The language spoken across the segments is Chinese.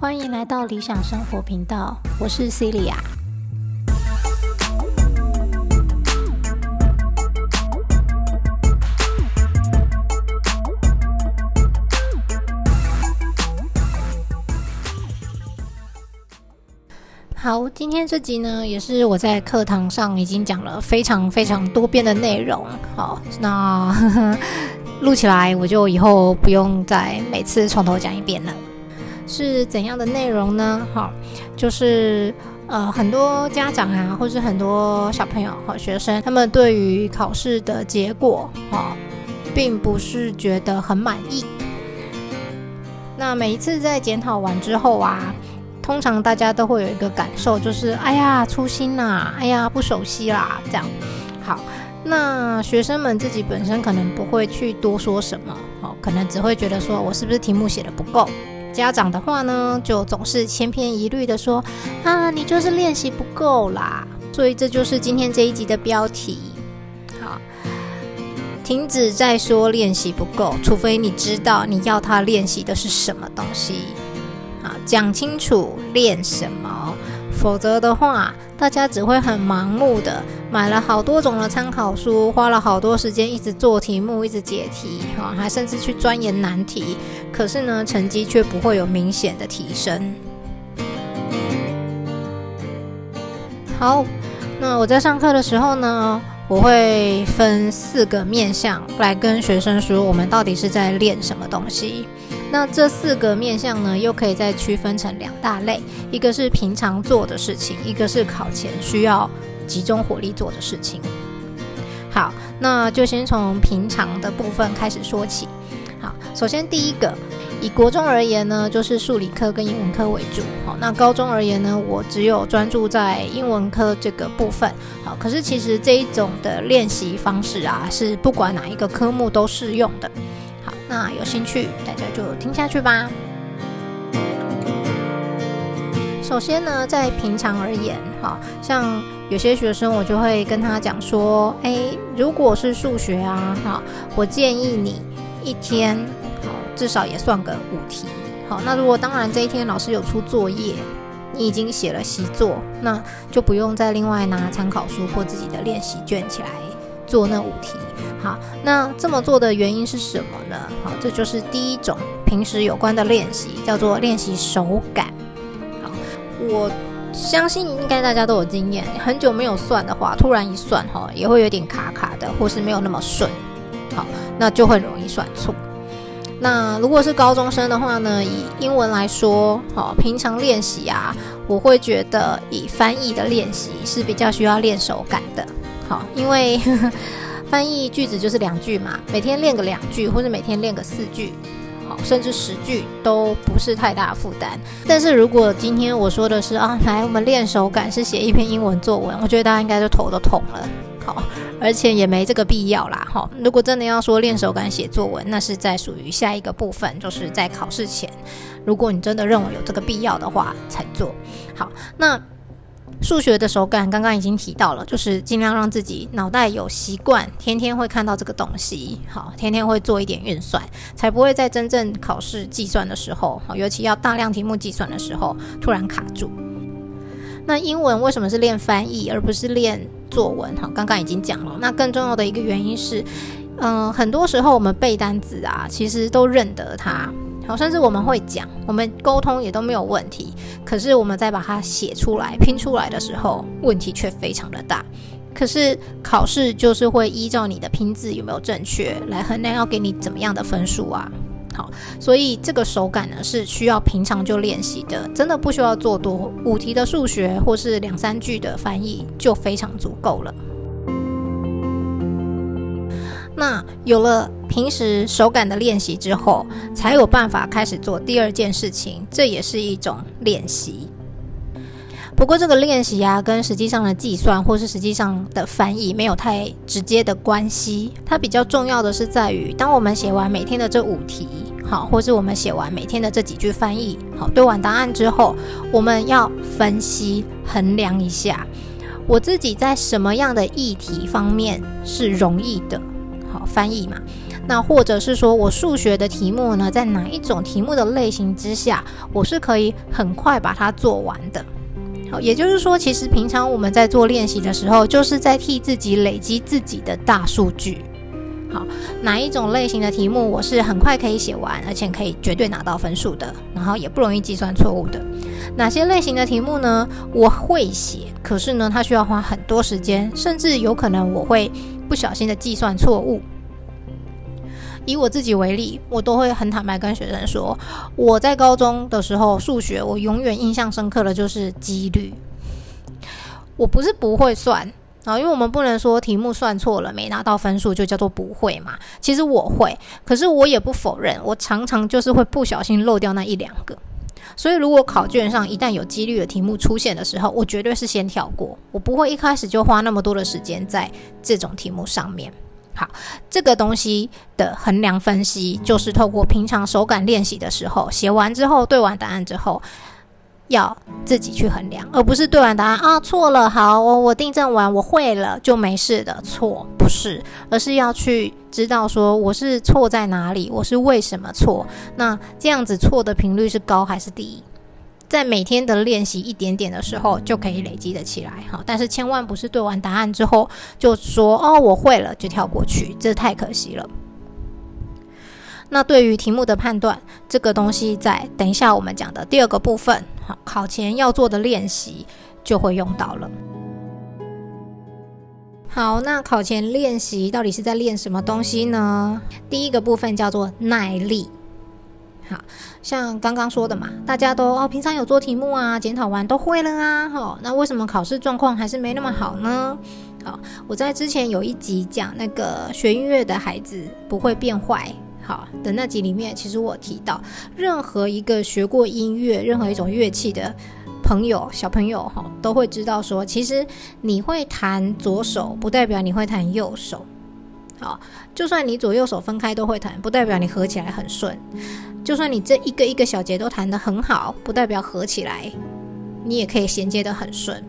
欢迎来到理想生活频道，我是 Celia。好，今天这集呢，也是我在课堂上已经讲了非常非常多遍的内容。好，那录起来，我就以后不用再每次从头讲一遍了。是怎样的内容呢？好，就是呃，很多家长啊，或是很多小朋友和学生，他们对于考试的结果，哈，并不是觉得很满意。那每一次在检讨完之后啊，通常大家都会有一个感受，就是哎呀，粗心啦，哎呀，不熟悉啦，这样。好，那学生们自己本身可能不会去多说什么，好，可能只会觉得说我是不是题目写的不够。家长的话呢，就总是千篇一律的说：“啊，你就是练习不够啦。”所以这就是今天这一集的标题。好，停止再说练习不够，除非你知道你要他练习的是什么东西。啊，讲清楚练什么。否则的话，大家只会很盲目的买了好多种的参考书，花了好多时间一直做题目，一直解题，哈，还甚至去钻研难题。可是呢，成绩却不会有明显的提升。好，那我在上课的时候呢，我会分四个面向来跟学生说，我们到底是在练什么东西。那这四个面向呢，又可以再区分成两大类，一个是平常做的事情，一个是考前需要集中火力做的事情。好，那就先从平常的部分开始说起。好，首先第一个，以国中而言呢，就是数理科跟英文科为主。好，那高中而言呢，我只有专注在英文科这个部分。好，可是其实这一种的练习方式啊，是不管哪一个科目都适用的。那有兴趣，大家就听下去吧。首先呢，在平常而言，哈，像有些学生，我就会跟他讲说，哎，如果是数学啊，哈，我建议你一天，好，至少也算个五题，好。那如果当然这一天老师有出作业，你已经写了习作，那就不用再另外拿参考书或自己的练习卷起来做那五题。好，那这么做的原因是什么呢？好，这就是第一种平时有关的练习，叫做练习手感。好，我相信应该大家都有经验，很久没有算的话，突然一算哈，也会有点卡卡的，或是没有那么顺。好，那就会容易算错。那如果是高中生的话呢，以英文来说，好，平常练习啊，我会觉得以翻译的练习是比较需要练手感的。好，因为。翻译句子就是两句嘛，每天练个两句，或者每天练个四句，好，甚至十句都不是太大负担。但是如果今天我说的是啊，来我们练手感，是写一篇英文作文，我觉得大家应该就头都痛了，好，而且也没这个必要啦，哈。如果真的要说练手感写作文，那是在属于下一个部分，就是在考试前，如果你真的认为有这个必要的话才做好。那。数学的手感刚刚已经提到了，就是尽量让自己脑袋有习惯，天天会看到这个东西，好，天天会做一点运算，才不会在真正考试计算的时候，尤其要大量题目计算的时候突然卡住。那英文为什么是练翻译而不是练作文？好，刚刚已经讲了。那更重要的一个原因是，嗯，很多时候我们背单词啊，其实都认得它。好，甚至我们会讲，我们沟通也都没有问题。可是我们在把它写出来、拼出来的时候，问题却非常的大。可是考试就是会依照你的拼字有没有正确来衡量要给你怎么样的分数啊。好，所以这个手感呢是需要平常就练习的，真的不需要做多五题的数学或是两三句的翻译就非常足够了。那有了平时手感的练习之后，才有办法开始做第二件事情，这也是一种练习。不过这个练习啊，跟实际上的计算或是实际上的翻译没有太直接的关系。它比较重要的是在于，当我们写完每天的这五题，好，或是我们写完每天的这几句翻译，好，对完答案之后，我们要分析衡量一下。我自己在什么样的议题方面是容易的，好翻译嘛？那或者是说我数学的题目呢，在哪一种题目的类型之下，我是可以很快把它做完的。好，也就是说，其实平常我们在做练习的时候，就是在替自己累积自己的大数据。好，哪一种类型的题目我是很快可以写完，而且可以绝对拿到分数的，然后也不容易计算错误的。哪些类型的题目呢？我会写，可是呢，它需要花很多时间，甚至有可能我会不小心的计算错误。以我自己为例，我都会很坦白跟学生说，我在高中的时候数学，我永远印象深刻的就是几率。我不是不会算啊，因为我们不能说题目算错了没拿到分数就叫做不会嘛。其实我会，可是我也不否认，我常常就是会不小心漏掉那一两个。所以如果考卷上一旦有几率的题目出现的时候，我绝对是先跳过，我不会一开始就花那么多的时间在这种题目上面。好，这个东西的衡量分析，就是透过平常手感练习的时候，写完之后对完答案之后，要自己去衡量，而不是对完答案啊错了，好，我我订正完我会了就没事的，错不是，而是要去知道说我是错在哪里，我是为什么错，那这样子错的频率是高还是低？在每天的练习一点点的时候，就可以累积的起来哈。但是千万不是对完答案之后就说哦我会了就跳过去，这太可惜了。那对于题目的判断，这个东西在等一下我们讲的第二个部分，好，考前要做的练习就会用到了。好，那考前练习到底是在练什么东西呢？第一个部分叫做耐力。好像刚刚说的嘛，大家都哦，平常有做题目啊，检讨完都会了啊，好，那为什么考试状况还是没那么好呢？好，我在之前有一集讲那个学音乐的孩子不会变坏，好的那集里面，其实我提到，任何一个学过音乐、任何一种乐器的朋友、小朋友哈，都会知道说，其实你会弹左手，不代表你会弹右手。好，就算你左右手分开都会弹，不代表你合起来很顺。就算你这一个一个小节都弹得很好，不代表合起来你也可以衔接得很顺，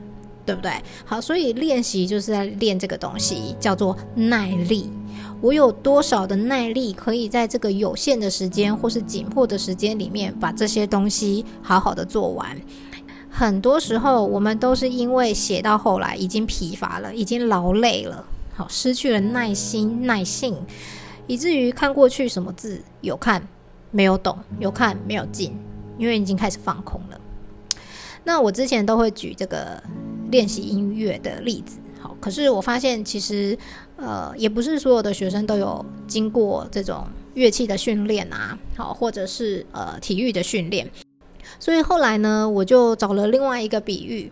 对不对？好，所以练习就是在练这个东西，叫做耐力。我有多少的耐力，可以在这个有限的时间或是紧迫的时间里面，把这些东西好好的做完？很多时候，我们都是因为写到后来已经疲乏了，已经劳累了，好，失去了耐心、耐性，以至于看过去什么字有看。没有懂，有看没有进，因为已经开始放空了。那我之前都会举这个练习音乐的例子，好，可是我发现其实呃，也不是所有的学生都有经过这种乐器的训练啊，好，或者是呃体育的训练。所以后来呢，我就找了另外一个比喻，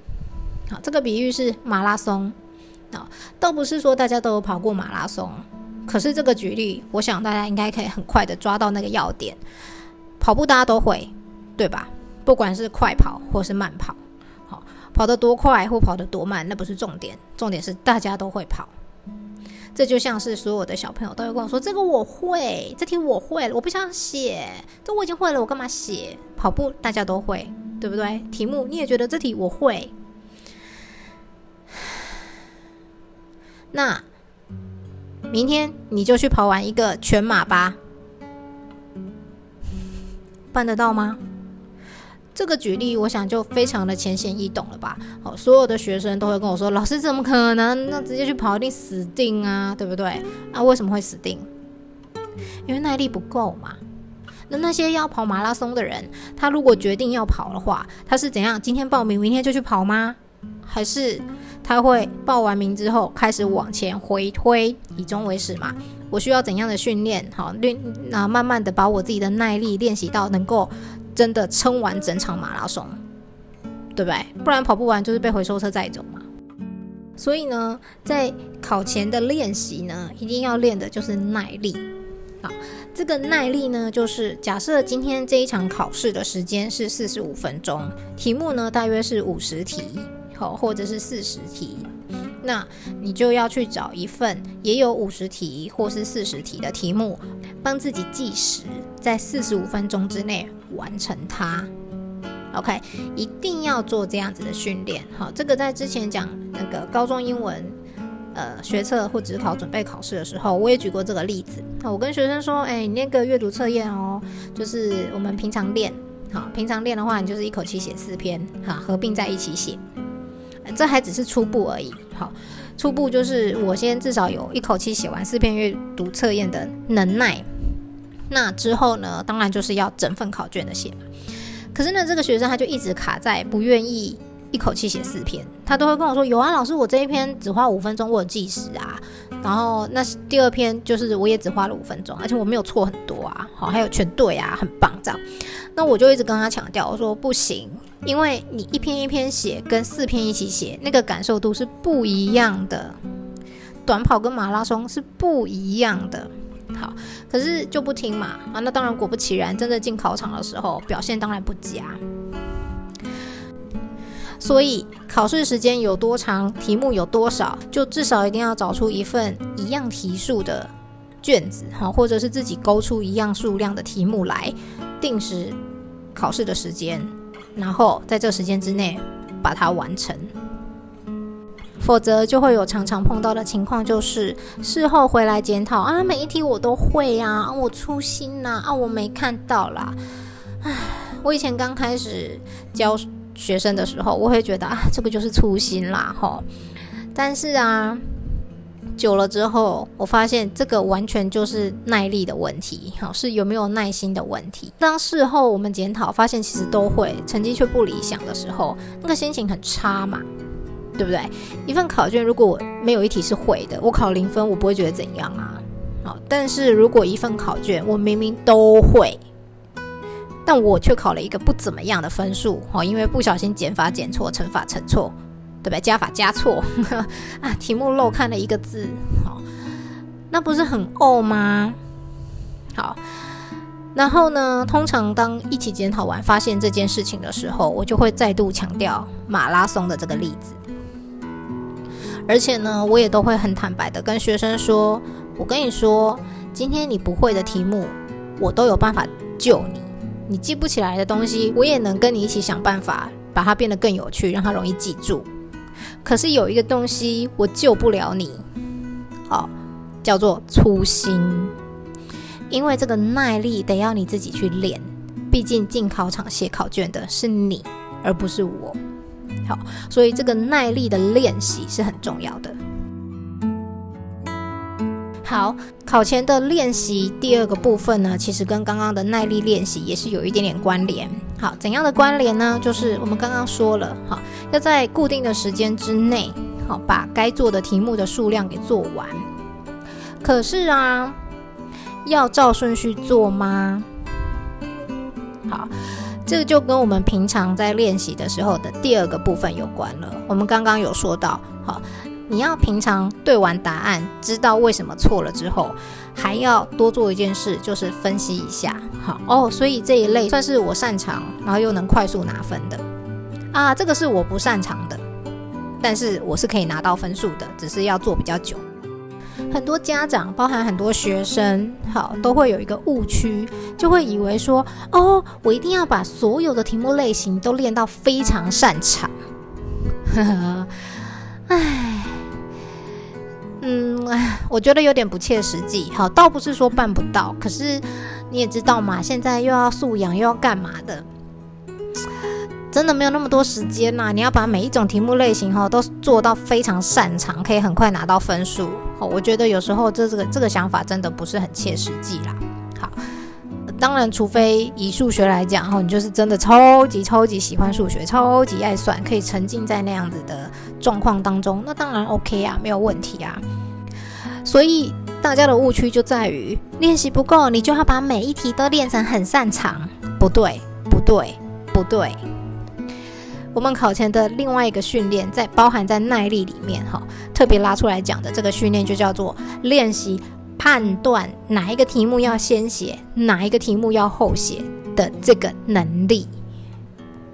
好，这个比喻是马拉松，啊，倒不是说大家都有跑过马拉松。可是这个举例，我想大家应该可以很快的抓到那个要点。跑步大家都会，对吧？不管是快跑或是慢跑，好，跑得多快或跑得多慢，那不是重点，重点是大家都会跑。这就像是所有的小朋友都会跟我说：“这个我会，这题我会了，我不想写，这我已经会了，我干嘛写？”跑步大家都会，对不对？题目你也觉得这题我会，那。明天你就去跑完一个全马吧，办得到吗？这个举例，我想就非常的浅显易懂了吧？好，所有的学生都会跟我说：“老师怎么可能？那直接去跑一定死定啊，对不对？啊，为什么会死定？因为耐力不够嘛。那那些要跑马拉松的人，他如果决定要跑的话，他是怎样？今天报名，明天就去跑吗？还是？他会报完名之后开始往前回推，以终为始嘛？我需要怎样的训练？好练，那慢慢的把我自己的耐力练习到能够真的撑完整场马拉松，对不对？不然跑不完就是被回收车载走嘛。所以呢，在考前的练习呢，一定要练的就是耐力。好，这个耐力呢，就是假设今天这一场考试的时间是四十五分钟，题目呢大约是五十题。好，或者是四十题，那你就要去找一份也有五十题或是四十题的题目，帮自己计时，在四十五分钟之内完成它。OK，一定要做这样子的训练。好，这个在之前讲那个高中英文呃学测或职考准备考试的时候，我也举过这个例子。我跟学生说，哎，你那个阅读测验哦，就是我们平常练，好，平常练的话，你就是一口气写四篇，哈，合并在一起写。这还只是初步而已，好，初步就是我先至少有一口气写完四篇阅读测验的能耐。那之后呢，当然就是要整份考卷的写。可是呢，这个学生他就一直卡在不愿意一口气写四篇，他都会跟我说：“有啊，老师，我这一篇只花五分钟，我有计时啊。然后那第二篇就是我也只花了五分钟，而且我没有错很多啊，好，还有全对啊，很棒这样。那我就一直跟他强调，我说不行，因为你一篇一篇写跟四篇一起写，那个感受度是不一样的。短跑跟马拉松是不一样的。”好，可是就不听嘛啊！那当然，果不其然，真的进考场的时候，表现当然不佳。所以考试时间有多长，题目有多少，就至少一定要找出一份一样题数的卷子，哈，或者是自己勾出一样数量的题目来，定时考试的时间，然后在这时间之内把它完成。否则就会有常常碰到的情况，就是事后回来检讨啊，每一题我都会啊，我粗心呐，啊，我没看到啦。唉，我以前刚开始教学生的时候，我会觉得啊，这个就是粗心啦，吼。但是啊，久了之后，我发现这个完全就是耐力的问题，好，是有没有耐心的问题。当事后我们检讨发现其实都会，成绩却不理想的时候，那个心情很差嘛。对不对？一份考卷如果没有一题是会的，我考零分，我不会觉得怎样啊。好，但是如果一份考卷我明明都会，但我却考了一个不怎么样的分数，哦，因为不小心减法减错，乘法乘错，对吧？加法加错，啊，题目漏看了一个字，好，那不是很怄吗？好，然后呢，通常当一起检讨完发现这件事情的时候，我就会再度强调马拉松的这个例子。而且呢，我也都会很坦白的跟学生说：“我跟你说，今天你不会的题目，我都有办法救你。你记不起来的东西，我也能跟你一起想办法，把它变得更有趣，让它容易记住。可是有一个东西，我救不了你，好，叫做粗心。因为这个耐力得要你自己去练，毕竟进考场写考卷的是你，而不是我。”好，所以这个耐力的练习是很重要的。好，考前的练习第二个部分呢，其实跟刚刚的耐力练习也是有一点点关联。好，怎样的关联呢？就是我们刚刚说了，好，要在固定的时间之内，好，把该做的题目的数量给做完。可是啊，要照顺序做吗？好。这个就跟我们平常在练习的时候的第二个部分有关了。我们刚刚有说到，好，你要平常对完答案，知道为什么错了之后，还要多做一件事，就是分析一下。好哦，所以这一类算是我擅长，然后又能快速拿分的啊。这个是我不擅长的，但是我是可以拿到分数的，只是要做比较久。很多家长，包含很多学生，好，都会有一个误区，就会以为说，哦，我一定要把所有的题目类型都练到非常擅长。呵 呵唉，嗯，我觉得有点不切实际。好，倒不是说办不到，可是你也知道嘛，现在又要素养，又要干嘛的。真的没有那么多时间呐！你要把每一种题目类型哈都做到非常擅长，可以很快拿到分数。哦，我觉得有时候这这个这个想法真的不是很切实际啦。好，当然，除非以数学来讲，哈，你就是真的超级超级喜欢数学，超级爱算，可以沉浸在那样子的状况当中，那当然 OK 啊，没有问题啊。所以大家的误区就在于练习不够，你就要把每一题都练成很擅长。不对，不对，不对。我们考前的另外一个训练，在包含在耐力里面哈，特别拉出来讲的这个训练就叫做练习判断哪一个题目要先写，哪一个题目要后写的这个能力。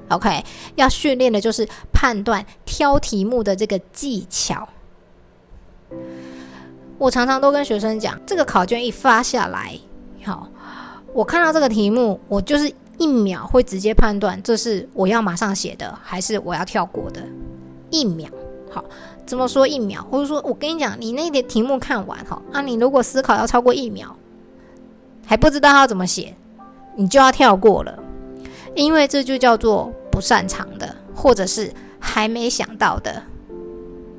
OK，要训练的就是判断挑题目的这个技巧。我常常都跟学生讲，这个考卷一发下来，好，我看到这个题目，我就是。一秒会直接判断这是我要马上写的，还是我要跳过的。一秒，好，怎么说一秒？或者说我跟你讲，你那点题目看完哈，啊，你如果思考要超过一秒，还不知道要怎么写，你就要跳过了，因为这就叫做不擅长的，或者是还没想到的。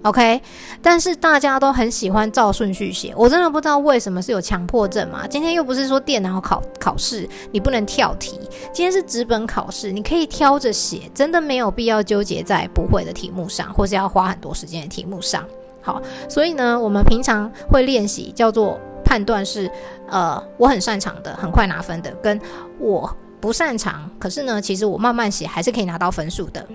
OK，但是大家都很喜欢照顺序写，我真的不知道为什么是有强迫症嘛？今天又不是说电脑考考试，你不能跳题，今天是纸本考试，你可以挑着写，真的没有必要纠结在不会的题目上，或是要花很多时间的题目上。好，所以呢，我们平常会练习叫做判断是，呃，我很擅长的，很快拿分的，跟我不擅长，可是呢，其实我慢慢写还是可以拿到分数的。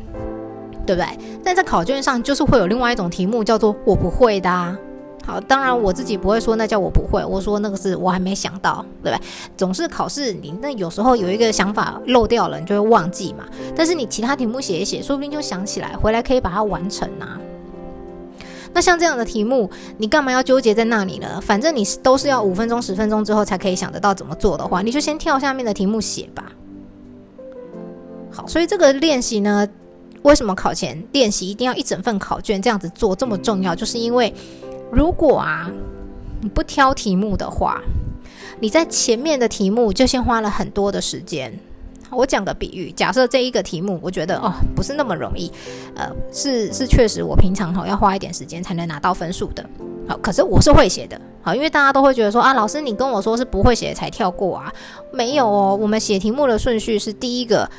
对不对？但在考卷上就是会有另外一种题目，叫做我不会的。好，当然我自己不会说那叫我不会，我说那个是我还没想到，对不对？总是考试你那有时候有一个想法漏掉了，你就会忘记嘛。但是你其他题目写一写，说不定就想起来，回来可以把它完成啊。那像这样的题目，你干嘛要纠结在那里呢？反正你都是要五分钟、十分钟之后才可以想得到怎么做的话，你就先跳下面的题目写吧。好，所以这个练习呢。为什么考前练习一定要一整份考卷这样子做这么重要？就是因为如果啊你不挑题目的话，你在前面的题目就先花了很多的时间。我讲个比喻，假设这一个题目，我觉得哦不是那么容易，呃是是确实我平常哈要花一点时间才能拿到分数的。好，可是我是会写的。好，因为大家都会觉得说啊，老师你跟我说是不会写才跳过啊，没有哦，我们写题目的顺序是第一个。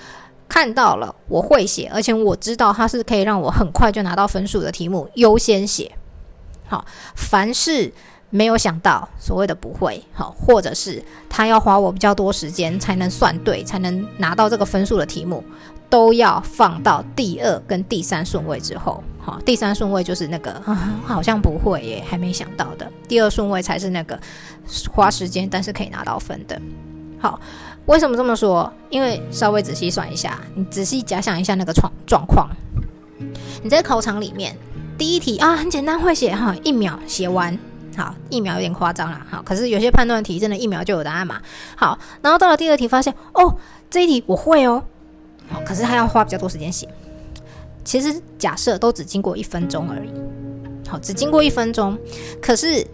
看到了，我会写，而且我知道它是可以让我很快就拿到分数的题目，优先写。好，凡是没有想到所谓的不会，好，或者是他要花我比较多时间才能算对，才能拿到这个分数的题目，都要放到第二跟第三顺位之后。好，第三顺位就是那个好像不会耶，还没想到的。第二顺位才是那个花时间但是可以拿到分的。好。为什么这么说？因为稍微仔细算一下，你仔细假想一下那个状状况。你在考场里面，第一题啊很简单，会写哈，一秒写完。好，一秒有点夸张了，好，可是有些判断题真的一秒就有答案嘛。好，然后到了第二题，发现哦，这一题我会哦，好，可是还要花比较多时间写。其实假设都只经过一分钟而已，好，只经过一分钟，可是。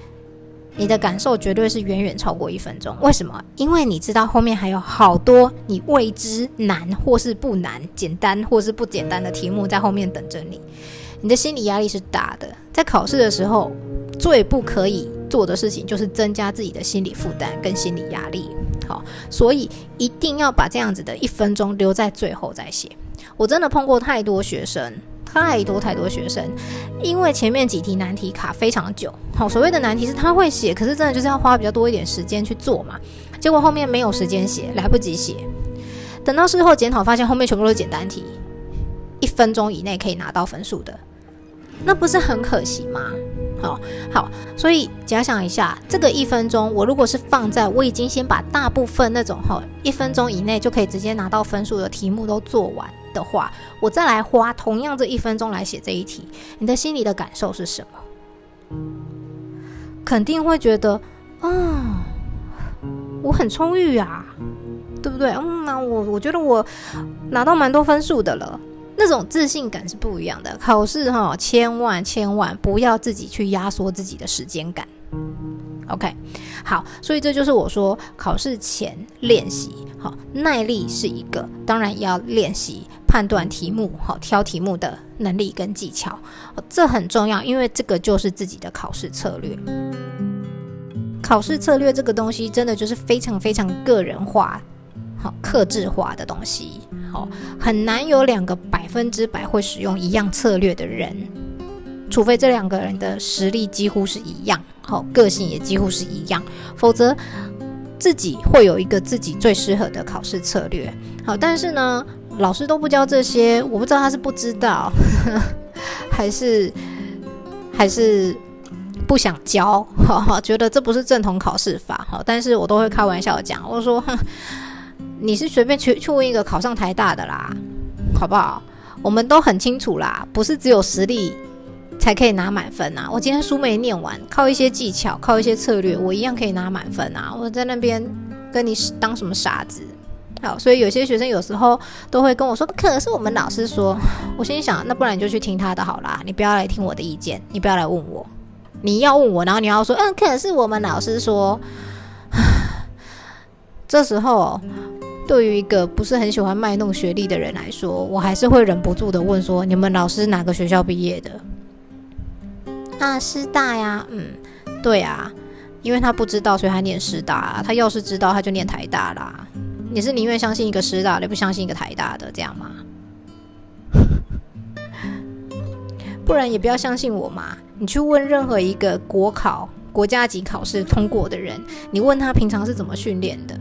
你的感受绝对是远远超过一分钟。为什么？因为你知道后面还有好多你未知难或是不难、简单或是不简单的题目在后面等着你。你的心理压力是大的。在考试的时候，最不可以做的事情就是增加自己的心理负担跟心理压力。好，所以一定要把这样子的一分钟留在最后再写。我真的碰过太多学生。太多太多学生，因为前面几题难题卡非常久。好，所谓的难题是他会写，可是真的就是要花比较多一点时间去做嘛。结果后面没有时间写，来不及写。等到事后检讨，发现后面全部都是简单题，一分钟以内可以拿到分数的，那不是很可惜吗？好好，所以假想一下，这个一分钟，我如果是放在我已经先把大部分那种哈一分钟以内就可以直接拿到分数的题目都做完。的话，我再来花同样这一分钟来写这一题，你的心里的感受是什么？肯定会觉得，啊，我很充裕啊，对不对？嗯，那我我觉得我拿到蛮多分数的了，那种自信感是不一样的。考试哈，千万千万不要自己去压缩自己的时间感。OK，好，所以这就是我说考试前练习，好，耐力是一个，当然要练习。判断题目，好挑题目的能力跟技巧，这很重要，因为这个就是自己的考试策略。考试策略这个东西，真的就是非常非常个人化、好克制化的东西，好很难有两个百分之百会使用一样策略的人，除非这两个人的实力几乎是一样，好个性也几乎是一样，否则自己会有一个自己最适合的考试策略。好，但是呢。老师都不教这些，我不知道他是不知道，还是还是不想教，哈哈，觉得这不是正统考试法，哈。但是我都会开玩笑讲，我说哼你是随便去去问一个考上台大的啦，好不好？我们都很清楚啦，不是只有实力才可以拿满分啊。我今天书没念完，靠一些技巧，靠一些策略，我一样可以拿满分啊。我在那边跟你当什么傻子？好，所以有些学生有时候都会跟我说：“可是我们老师说。”我心想：“那不然你就去听他的好啦，你不要来听我的意见，你不要来问我。你要问我，然后你要说：‘嗯，可是我们老师说。’这时候，对于一个不是很喜欢卖弄学历的人来说，我还是会忍不住的问说：‘你们老师哪个学校毕业的？’啊，师大呀。嗯，对啊，因为他不知道，所以他念师大。他要是知道，他就念台大啦。”你是宁愿相信一个师大的，不相信一个台大的，这样吗？不然也不要相信我嘛。你去问任何一个国考、国家级考试通过的人，你问他平常是怎么训练的。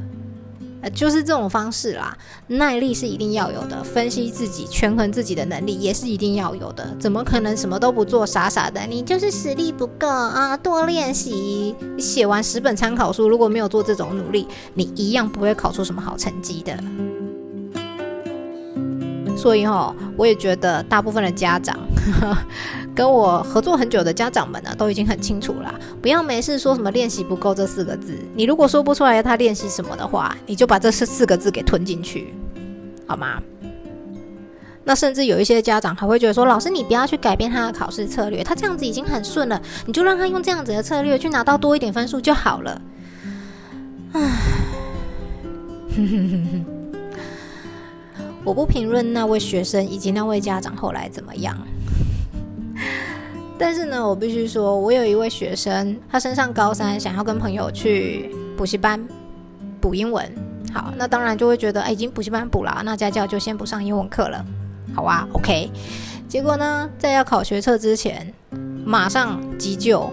呃，就是这种方式啦。耐力是一定要有的，分析自己、权衡自己的能力也是一定要有的。怎么可能什么都不做，傻傻的？你就是实力不够啊！多练习，写完十本参考书，如果没有做这种努力，你一样不会考出什么好成绩的。所以哈，我也觉得大部分的家长 跟我合作很久的家长们呢，都已经很清楚了。不要没事说什么练习不够这四个字。你如果说不出来他练习什么的话，你就把这四四个字给吞进去，好吗？那甚至有一些家长还会觉得说，老师你不要去改变他的考试策略，他这样子已经很顺了，你就让他用这样子的策略去拿到多一点分数就好了。唉，我不评论那位学生以及那位家长后来怎么样，但是呢，我必须说，我有一位学生，他升上高三，想要跟朋友去补习班补英文。好，那当然就会觉得，哎，已经补习班补了，那家教就先不上英文课了，好啊，OK。结果呢，在要考学测之前，马上急救，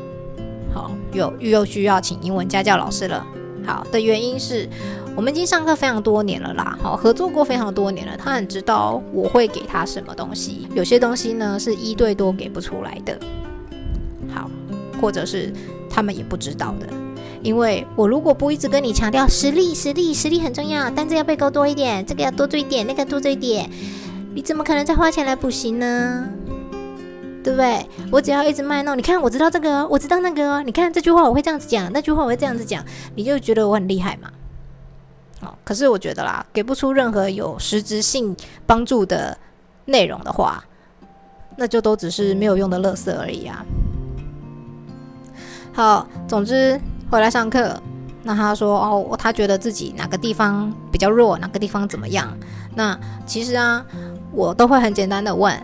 好，又又需要请英文家教老师了。好的原因是。我们已经上课非常多年了啦，好，合作过非常多年了。他很知道我会给他什么东西，有些东西呢是一对多给不出来的，好，或者是他们也不知道的。因为我如果不一直跟你强调实力、实力、实力很重要，单词要背够多一点，这个要多做一点，那个多做一点，你怎么可能再花钱来补习呢？对不对？我只要一直卖弄，你看我知道这个，我知道那个，你看这句话我会这样子讲，那句话我会这样子讲，你就觉得我很厉害嘛？哦，可是我觉得啦，给不出任何有实质性帮助的内容的话，那就都只是没有用的垃圾而已啊。好，总之回来上课，那他说哦，他觉得自己哪个地方比较弱，哪个地方怎么样？那其实啊，我都会很简单的问，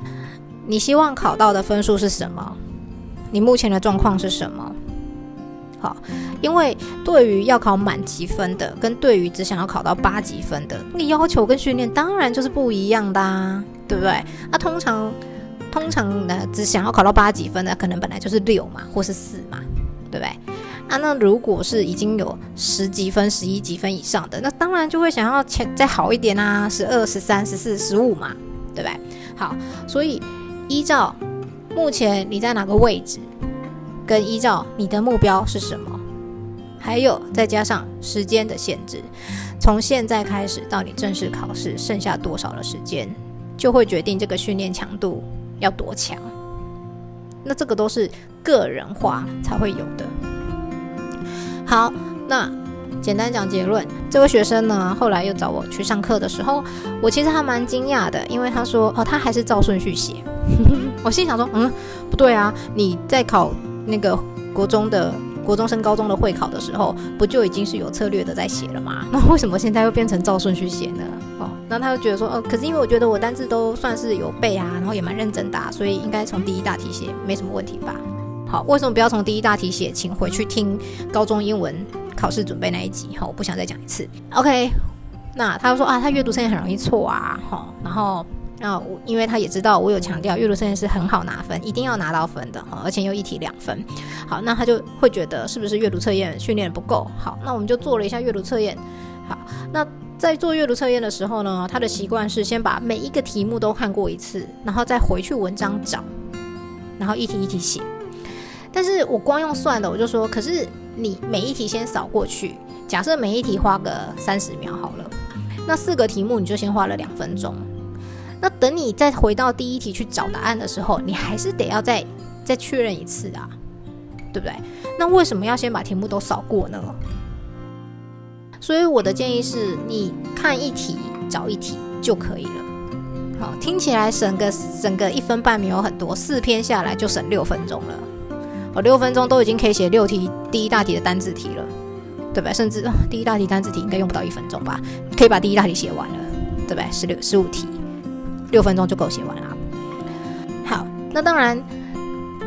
你希望考到的分数是什么？你目前的状况是什么？好，因为对于要考满级分的，跟对于只想要考到八级分的，那个要求跟训练当然就是不一样的，啊，对不对？那通常，通常呢，只想要考到八级分的，可能本来就是六嘛，或是四嘛，对不对？啊，那如果是已经有十级分、十一级分以上的，那当然就会想要前再好一点啊，十二、十三、十四、十五嘛，对不对？好，所以依照目前你在哪个位置？跟依照你的目标是什么，还有再加上时间的限制，从现在开始到你正式考试剩下多少的时间，就会决定这个训练强度要多强。那这个都是个人化才会有的。好，那简单讲结论，这位学生呢后来又找我去上课的时候，我其实还蛮惊讶的，因为他说哦，他还是照顺序写。我心想说，嗯，不对啊，你在考。那个国中的国中升高中的会考的时候，不就已经是有策略的在写了吗？那为什么现在又变成照顺序写呢？哦，那他就觉得说，哦，可是因为我觉得我单字都算是有背啊，然后也蛮认真的，所以应该从第一大题写，没什么问题吧？好，为什么不要从第一大题写？请回去听高中英文考试准备那一集，好，我不想再讲一次。OK，那他就说啊，他阅读测验很容易错啊，好，然后。那我因为他也知道我有强调阅读测验是很好拿分，一定要拿到分的哈，而且又一题两分。好，那他就会觉得是不是阅读测验训练不够好？那我们就做了一下阅读测验。好，那在做阅读测验的时候呢，他的习惯是先把每一个题目都看过一次，然后再回去文章找，然后一题一题写。但是我光用算的，我就说，可是你每一题先扫过去，假设每一题花个三十秒好了，那四个题目你就先花了两分钟。那等你再回到第一题去找答案的时候，你还是得要再再确认一次啊，对不对？那为什么要先把题目都扫过呢？所以我的建议是，你看一题找一题就可以了。好，听起来省个省个一分半没有很多，四篇下来就省六分钟了。我六分钟都已经可以写六题第一大题的单字题了，对不对？甚至第一大题单字题应该用不到一分钟吧，可以把第一大题写完了，对不对？十六十五题，六分钟就够写完了。好，那当然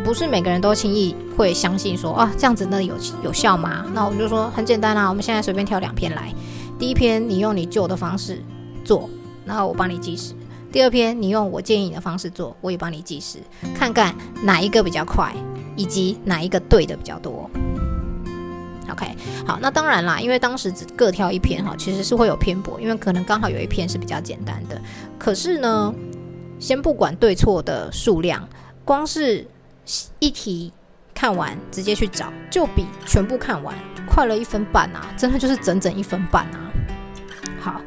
不是每个人都轻易会相信说啊，这样子那有有效吗？那我们就说很简单啦，我们现在随便挑两篇来，第一篇你用你旧的方式做，然后我帮你计时；第二篇你用我建议你的方式做，我也帮你计时，看看哪一个比较快。以及哪一个对的比较多？OK，好，那当然啦，因为当时只各挑一篇哈，其实是会有偏颇，因为可能刚好有一篇是比较简单的。可是呢，先不管对错的数量，光是一题看完直接去找，就比全部看完快了一分半啊！真的就是整整一分半啊！好，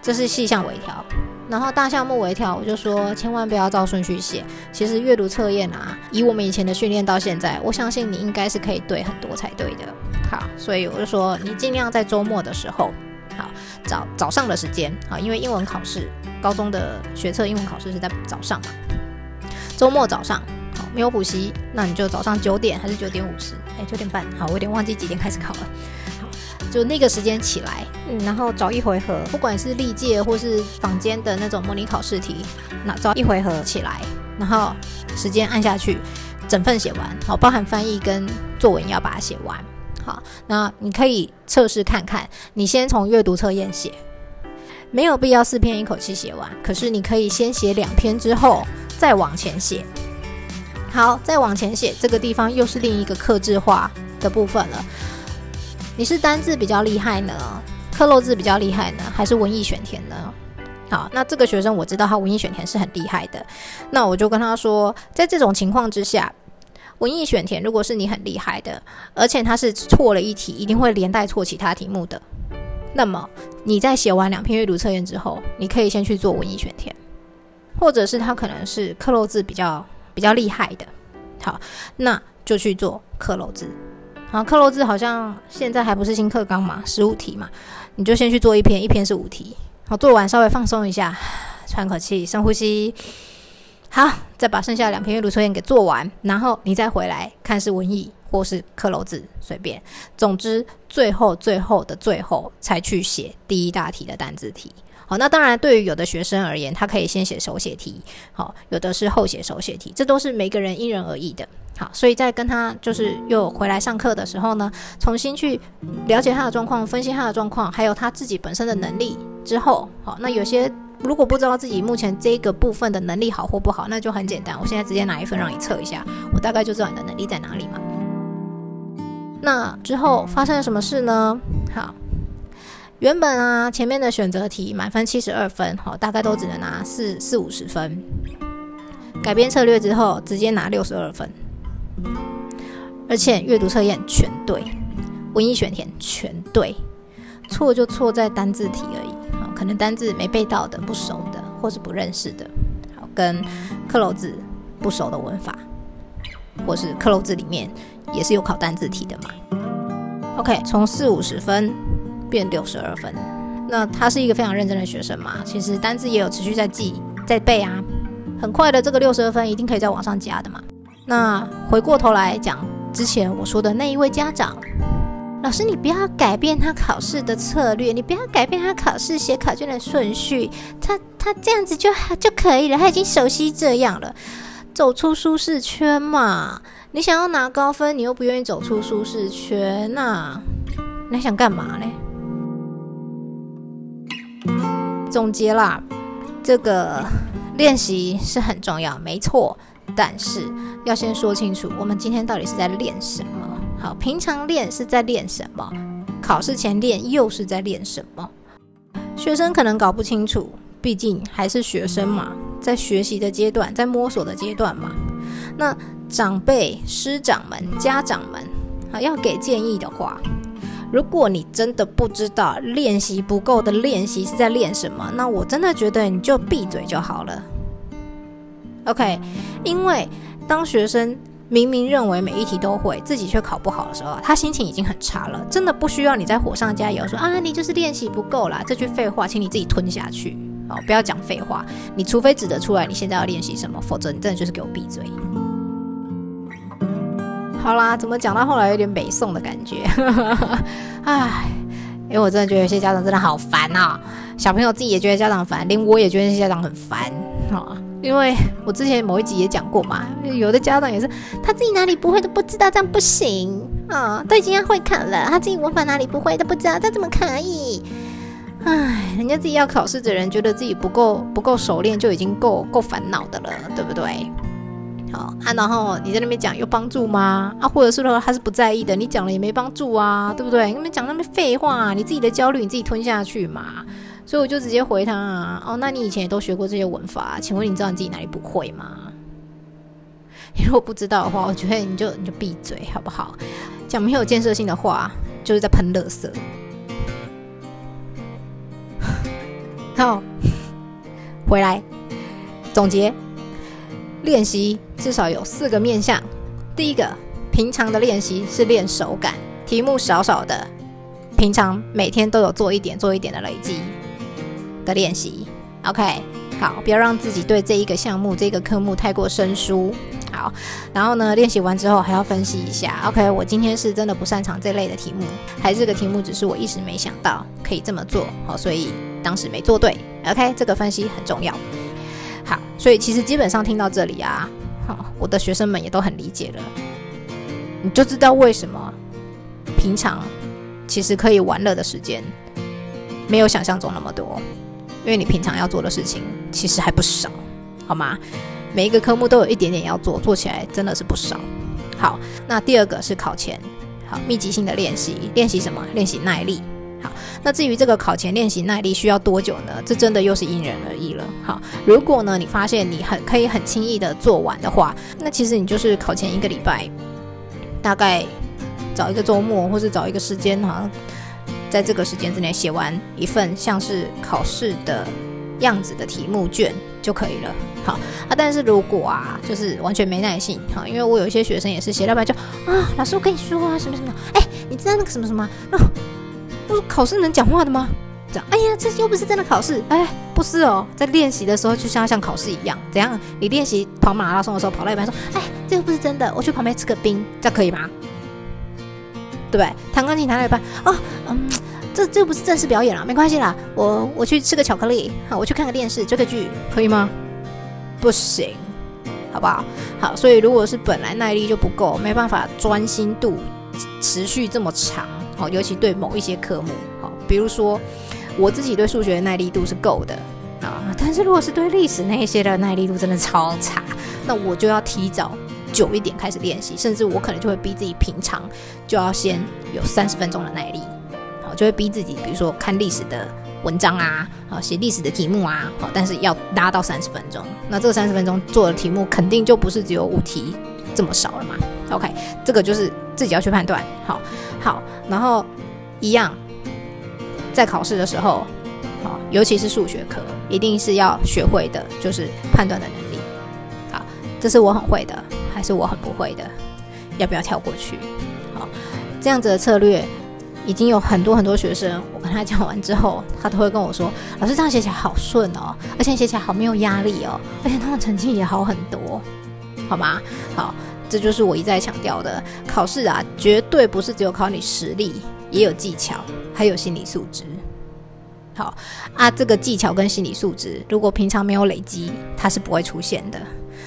这是细项微调。然后大项目微调，我就说千万不要照顺序写。其实阅读测验啊，以我们以前的训练到现在，我相信你应该是可以对很多才对的。好，所以我就说你尽量在周末的时候，好早早上的时间啊，因为英文考试，高中的学测英文考试是在早上嘛。周末早上好没有补习，那你就早上九点还是九点五十？哎，九点半。好，我有点忘记几点开始考了。就那个时间起来，嗯，然后找一回合，不管是历届或是坊间的那种模拟考试题，那找一回合起来，然后时间按下去，整份写完，好，包含翻译跟作文要把它写完，好，那你可以测试看看，你先从阅读测验写，没有必要四篇一口气写完，可是你可以先写两篇之后再往前写，好，再往前写，这个地方又是另一个克制化的部分了。你是单字比较厉害呢，刻漏字比较厉害呢，还是文艺选填呢？好，那这个学生我知道他文艺选填是很厉害的，那我就跟他说，在这种情况之下，文艺选填如果是你很厉害的，而且他是错了一题，一定会连带错其他题目的，那么你在写完两篇阅读测验之后，你可以先去做文艺选填，或者是他可能是刻漏字比较比较厉害的，好，那就去做刻漏字。好，克罗兹好像现在还不是新课纲嘛，十五题嘛，你就先去做一篇，一篇是五题。好，做完稍微放松一下，喘口气，深呼吸。好，再把剩下两篇阅读测验给做完，然后你再回来看是文艺或是克罗兹，随便。总之，最后最后的最后才去写第一大题的单字题。好，那当然，对于有的学生而言，他可以先写手写题，好，有的是后写手写题，这都是每个人因人而异的。好，所以在跟他就是又回来上课的时候呢，重新去了解他的状况，分析他的状况，还有他自己本身的能力之后，好，那有些如果不知道自己目前这个部分的能力好或不好，那就很简单，我现在直接拿一份让你测一下，我大概就知道你的能力在哪里嘛。那之后发生了什么事呢？好。原本啊，前面的选择题满分七十二分，好，大概都只能拿四四五十分。改变策略之后，直接拿六十二分，而且阅读测验全对，文艺选填全对，错就错在单字题而已，好，可能单字没背到的、不熟的，或是不认识的，好，跟克漏字不熟的文法，或是克漏字里面也是有考单字题的嘛。OK，从四五十分。变六十二分，那他是一个非常认真的学生嘛？其实单字也有持续在记、在背啊，很快的这个六十二分一定可以在往上加的嘛。那回过头来讲之前我说的那一位家长，老师你不要改变他考试的策略，你不要改变他考试写考卷的顺序，他他这样子就就可以了，他已经熟悉这样了，走出舒适圈嘛。你想要拿高分，你又不愿意走出舒适圈，那你还想干嘛呢？总结啦，这个练习是很重要，没错。但是要先说清楚，我们今天到底是在练什么？好，平常练是在练什么？考试前练又是在练什么？学生可能搞不清楚，毕竟还是学生嘛，在学习的阶段，在摸索的阶段嘛。那长辈、师长们、家长们，啊，要给建议的话。如果你真的不知道练习不够的练习是在练什么，那我真的觉得你就闭嘴就好了。OK，因为当学生明明认为每一题都会，自己却考不好的时候，他心情已经很差了。真的不需要你在火上加油，说啊，你就是练习不够啦。这句废话，请你自己吞下去哦，不要讲废话。你除非指得出来你现在要练习什么，否则你真的就是给我闭嘴。好啦，怎么讲到后来有点北宋的感觉？唉，因为我真的觉得有些家长真的好烦啊，小朋友自己也觉得家长烦，连我也觉得家长很烦啊。因为我之前某一集也讲过嘛，有的家长也是他自己哪里不会都不知道，这样不行啊，都已经要会考了，他自己文法哪里不会都不知道，他怎么可以？唉，人家自己要考试的人觉得自己不够不够熟练，就已经够够烦恼的了，对不对？好啊，然后你在那边讲有帮助吗？啊，或者是说他是不在意的，你讲了也没帮助啊，对不对？你们讲那么废话，你自己的焦虑你自己吞下去嘛。所以我就直接回他啊，哦，那你以前也都学过这些文法，请问你知道你自己哪里不会吗？你 如果不知道的话，我觉得你就你就闭嘴好不好？讲没有建设性的话，就是在喷垃圾。好，回来总结练习，至少有四个面向。第一个，平常的练习是练手感，题目少少的，平常每天都有做一点做一点的累积。的练习，OK，好，不要让自己对这一个项目、这个科目太过生疏。好，然后呢，练习完之后还要分析一下，OK，我今天是真的不擅长这类的题目，还是这个题目只是我一时没想到可以这么做，好，所以当时没做对，OK，这个分析很重要。好，所以其实基本上听到这里啊，好，我的学生们也都很理解了，你就知道为什么平常其实可以玩乐的时间没有想象中那么多。因为你平常要做的事情其实还不少，好吗？每一个科目都有一点点要做，做起来真的是不少。好，那第二个是考前，好，密集性的练习，练习什么？练习耐力。那至于这个考前练习耐力需要多久呢？这真的又是因人而异了。好，如果呢你发现你很可以很轻易的做完的话，那其实你就是考前一个礼拜，大概找一个周末或者找一个时间哈。在这个时间之内写完一份像是考试的样子的题目卷就可以了。好啊，但是如果啊，就是完全没耐性，好，因为我有一些学生也是写到半就啊，老师我跟你说啊，什么什么，哎，你知道那个什么什么？那考试能讲话的吗？这样，哎呀，这又不是真的考试，哎，不是哦，在练习的时候就像像考试一样，怎样？你练习跑马拉松的时候跑到一半说，哎，这又不是真的，我去旁边吃个冰，这样可以吗？对不对？弹钢琴弹到一半，哦，嗯，这这不是正式表演了，没关系啦，我我去吃个巧克力，好，我去看个电视，追个剧，可以吗？不行，好不好？好，所以如果是本来耐力就不够，没办法专心度持续这么长，好，尤其对某一些科目，好，比如说我自己对数学的耐力度是够的啊，但是如果是对历史那些的耐力度真的超差，那我就要提早。久一点开始练习，甚至我可能就会逼自己平常就要先有三十分钟的耐力，好，就会逼自己，比如说看历史的文章啊，好，写历史的题目啊，好，但是要拉到三十分钟。那这个三十分钟做的题目肯定就不是只有五题这么少了嘛？OK，这个就是自己要去判断。好，好，然后一样，在考试的时候，好，尤其是数学课，一定是要学会的就是判断的能力。好，这是我很会的。还是我很不会的，要不要跳过去？好，这样子的策略已经有很多很多学生，我跟他讲完之后，他都会跟我说：“老师这样写起来好顺哦，而且写起来好没有压力哦，而且他的成绩也好很多，好吗？”好，这就是我一再强调的，考试啊，绝对不是只有考你实力，也有技巧，还有心理素质。好啊，这个技巧跟心理素质，如果平常没有累积，它是不会出现的。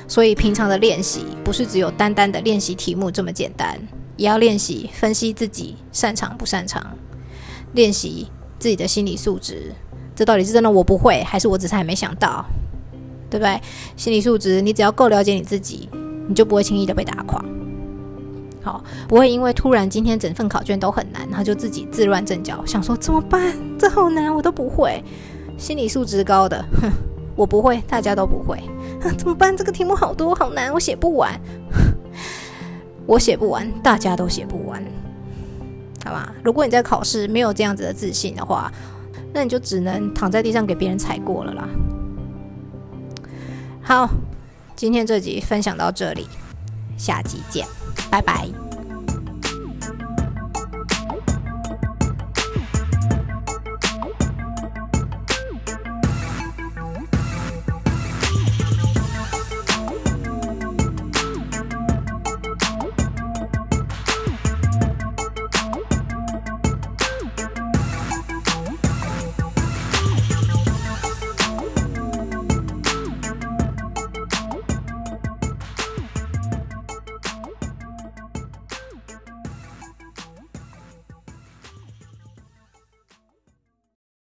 所以平常的练习不是只有单单的练习题目这么简单，也要练习分析自己擅长不擅长，练习自己的心理素质。这到底是真的我不会，还是我只是还没想到？对不对？心理素质，你只要够了解你自己，你就不会轻易的被打垮。好，不会因为突然今天整份考卷都很难，然后就自己自乱阵脚，想说怎么办？这好难，我都不会。心理素质高的，哼。我不会，大家都不会，怎么办？这个题目好多，好难，我写不完。我写不完，大家都写不完，好吧？如果你在考试没有这样子的自信的话，那你就只能躺在地上给别人踩过了啦。好，今天这集分享到这里，下集见，拜拜。